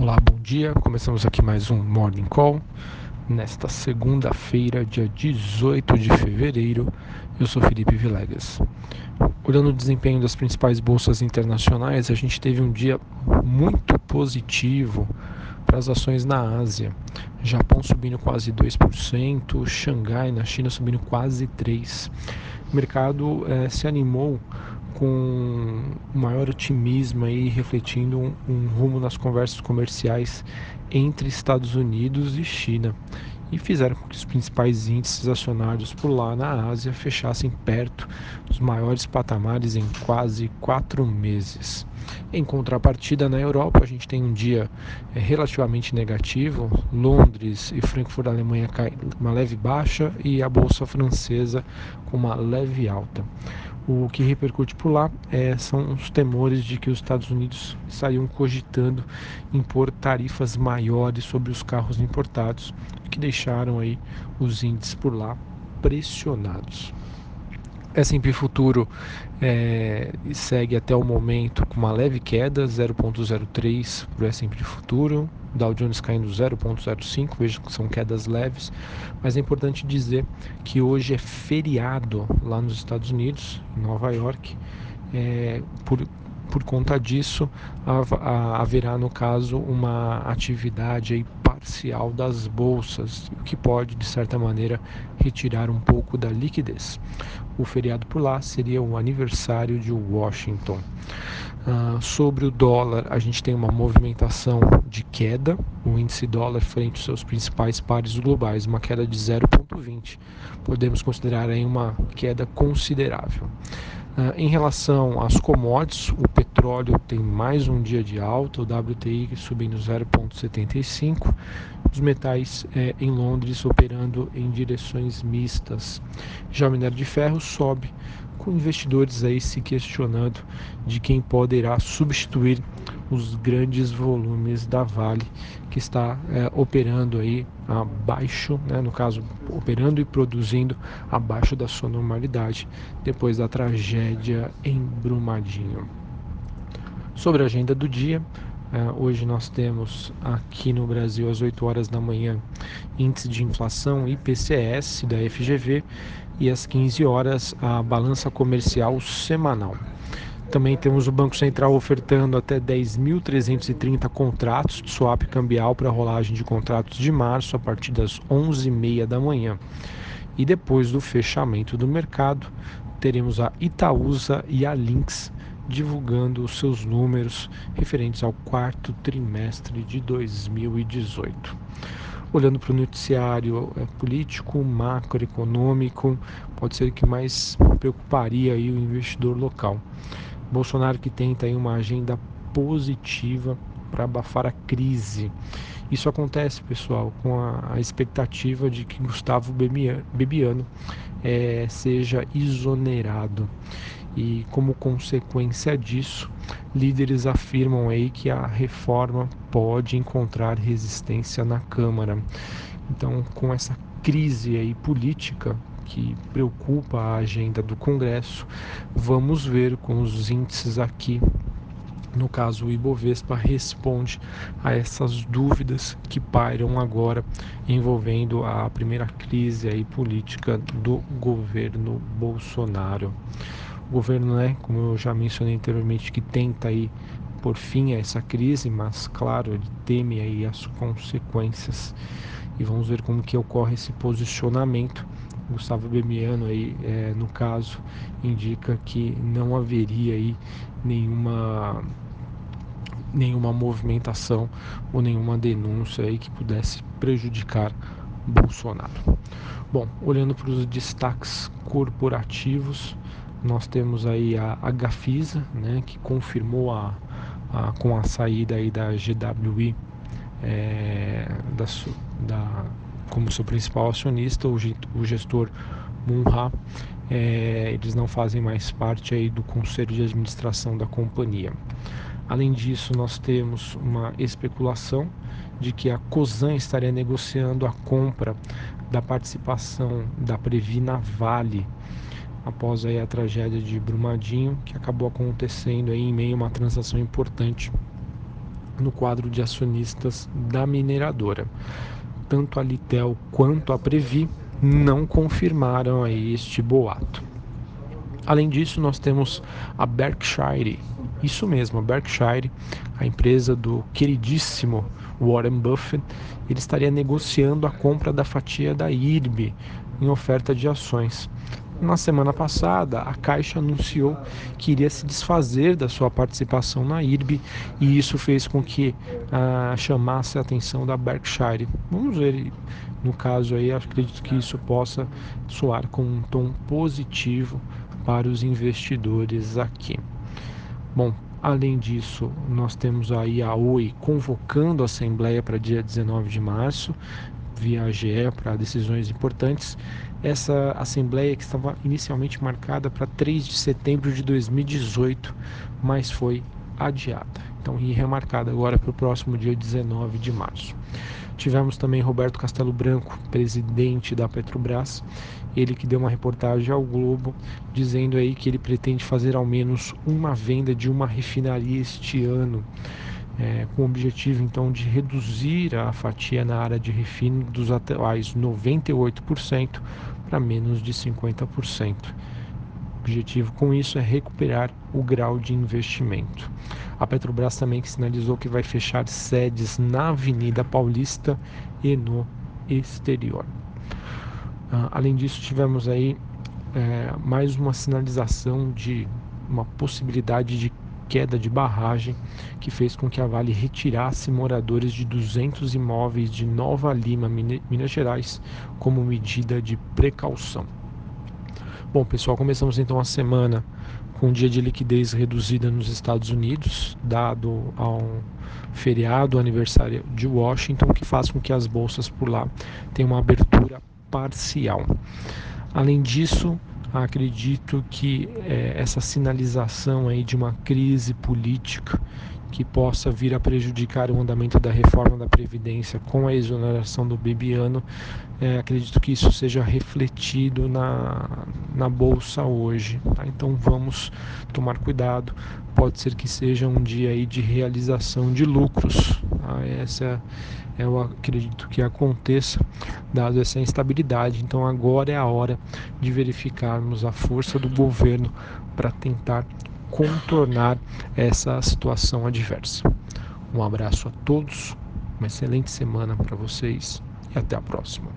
Olá, bom dia. Começamos aqui mais um Morning Call. Nesta segunda-feira, dia 18 de fevereiro, eu sou Felipe Vilegas. Olhando o desempenho das principais bolsas internacionais, a gente teve um dia muito positivo para as ações na Ásia. Japão subindo quase 2%, Xangai na China subindo quase 3%. O mercado eh, se animou com maior otimismo aí, refletindo um, um rumo nas conversas comerciais entre Estados Unidos e China e fizeram com que os principais índices acionários por lá na Ásia fechassem perto dos maiores patamares em quase quatro meses. Em contrapartida, na Europa, a gente tem um dia é, relativamente negativo. Londres e Frankfurt, da Alemanha, caem uma leve baixa e a bolsa francesa com uma leve alta. O que repercute por lá é, são os temores de que os Estados Unidos estariam cogitando impor tarifas maiores sobre os carros importados, que deixaram aí os índices por lá pressionados. S&P Futuro é, segue até o momento com uma leve queda, 0,03 para o S&P Futuro, Dow Jones caindo 0,05, veja que são quedas leves, mas é importante dizer que hoje é feriado lá nos Estados Unidos, em Nova York, é, por, por conta disso haverá no caso uma atividade aí parcial das bolsas, o que pode de certa maneira retirar um pouco da liquidez. O feriado por lá seria o aniversário de Washington. Uh, sobre o dólar, a gente tem uma movimentação de queda, o índice dólar frente aos seus principais pares globais, uma queda de 0,20. Podemos considerar aí uma queda considerável. Uh, em relação às commodities, o petróleo tem mais um dia de alta, o WTI subindo 0,75, os metais eh, em Londres operando em direções mistas. Já o minério de ferro sobe com investidores aí se questionando de quem poderá substituir os grandes volumes da Vale que está é, operando aí abaixo, né, no caso operando e produzindo abaixo da sua normalidade depois da tragédia em Brumadinho. Sobre a agenda do dia, é, hoje nós temos aqui no Brasil às 8 horas da manhã índice de inflação IPCS da FGV e às 15 horas a balança comercial semanal. Também temos o Banco Central ofertando até 10.330 contratos de swap cambial para rolagem de contratos de março a partir das 11h30 da manhã. E depois do fechamento do mercado, teremos a Itaúsa e a Lynx divulgando os seus números referentes ao quarto trimestre de 2018 olhando para o noticiário é, político, macroeconômico, pode ser que mais preocuparia aí o investidor local. Bolsonaro que tenta aí uma agenda positiva para abafar a crise. Isso acontece, pessoal, com a, a expectativa de que Gustavo Bebiano é, seja exonerado. E como consequência disso, líderes afirmam aí que a reforma pode encontrar resistência na Câmara. Então, com essa crise aí política que preocupa a agenda do Congresso, vamos ver com os índices aqui no caso o Ibovespa responde a essas dúvidas que pairam agora envolvendo a primeira crise aí política do governo Bolsonaro o governo, né, como eu já mencionei anteriormente, que tenta aí por fim a essa crise, mas claro, ele teme aí as consequências. E vamos ver como que ocorre esse posicionamento. Gustavo Bemiano aí, é, no caso, indica que não haveria aí nenhuma nenhuma movimentação ou nenhuma denúncia aí que pudesse prejudicar Bolsonaro. Bom, olhando para os destaques corporativos, nós temos aí a, a Gafisa, né, que confirmou a, a, com a saída aí da GWI é, da, da, como seu principal acionista, o, gestor Munha, é, eles não fazem mais parte aí do conselho de administração da companhia. Além disso, nós temos uma especulação de que a Cosan estaria negociando a compra da participação da Previna Vale após aí a tragédia de Brumadinho, que acabou acontecendo aí em meio a uma transação importante no quadro de acionistas da mineradora. Tanto a Litel quanto a Previ não confirmaram este boato. Além disso, nós temos a Berkshire, isso mesmo, a Berkshire, a empresa do queridíssimo Warren Buffett, ele estaria negociando a compra da fatia da IRB em oferta de ações. Na semana passada, a Caixa anunciou que iria se desfazer da sua participação na IRB e isso fez com que ah, chamasse a atenção da Berkshire. Vamos ver, no caso aí, acredito que isso possa soar com um tom positivo para os investidores aqui. Bom, Além disso, nós temos aí a Oi convocando a Assembleia para dia 19 de março, via AGE, para decisões importantes. Essa Assembleia que estava inicialmente marcada para 3 de setembro de 2018, mas foi adiada. Então, e remarcada agora para o próximo dia 19 de março. Tivemos também Roberto Castelo Branco, presidente da Petrobras, ele que deu uma reportagem ao Globo dizendo aí que ele pretende fazer ao menos uma venda de uma refinaria este ano. É, com o objetivo então de reduzir a fatia na área de refino dos atuais 98% para menos de 50%. O objetivo com isso é recuperar o grau de investimento. A Petrobras também sinalizou que vai fechar sedes na Avenida Paulista e no exterior. Uh, além disso, tivemos aí é, mais uma sinalização de uma possibilidade de queda de barragem que fez com que a Vale retirasse moradores de 200 imóveis de Nova Lima, Minas Gerais, como medida de precaução. Bom, pessoal, começamos então a semana com um dia de liquidez reduzida nos Estados Unidos, dado ao feriado aniversário de Washington, que faz com que as bolsas por lá tenham uma abertura parcial. Além disso, acredito que é, essa sinalização aí de uma crise política que possa vir a prejudicar o andamento da reforma da Previdência com a exoneração do Bibiano, é, acredito que isso seja refletido na, na Bolsa hoje. Tá? Então vamos tomar cuidado, pode ser que seja um dia aí de realização de lucros. Tá? Essa eu acredito que aconteça, dado essa instabilidade. Então agora é a hora de verificarmos a força do governo para tentar contornar essa situação adversa. Um abraço a todos, uma excelente semana para vocês e até a próxima.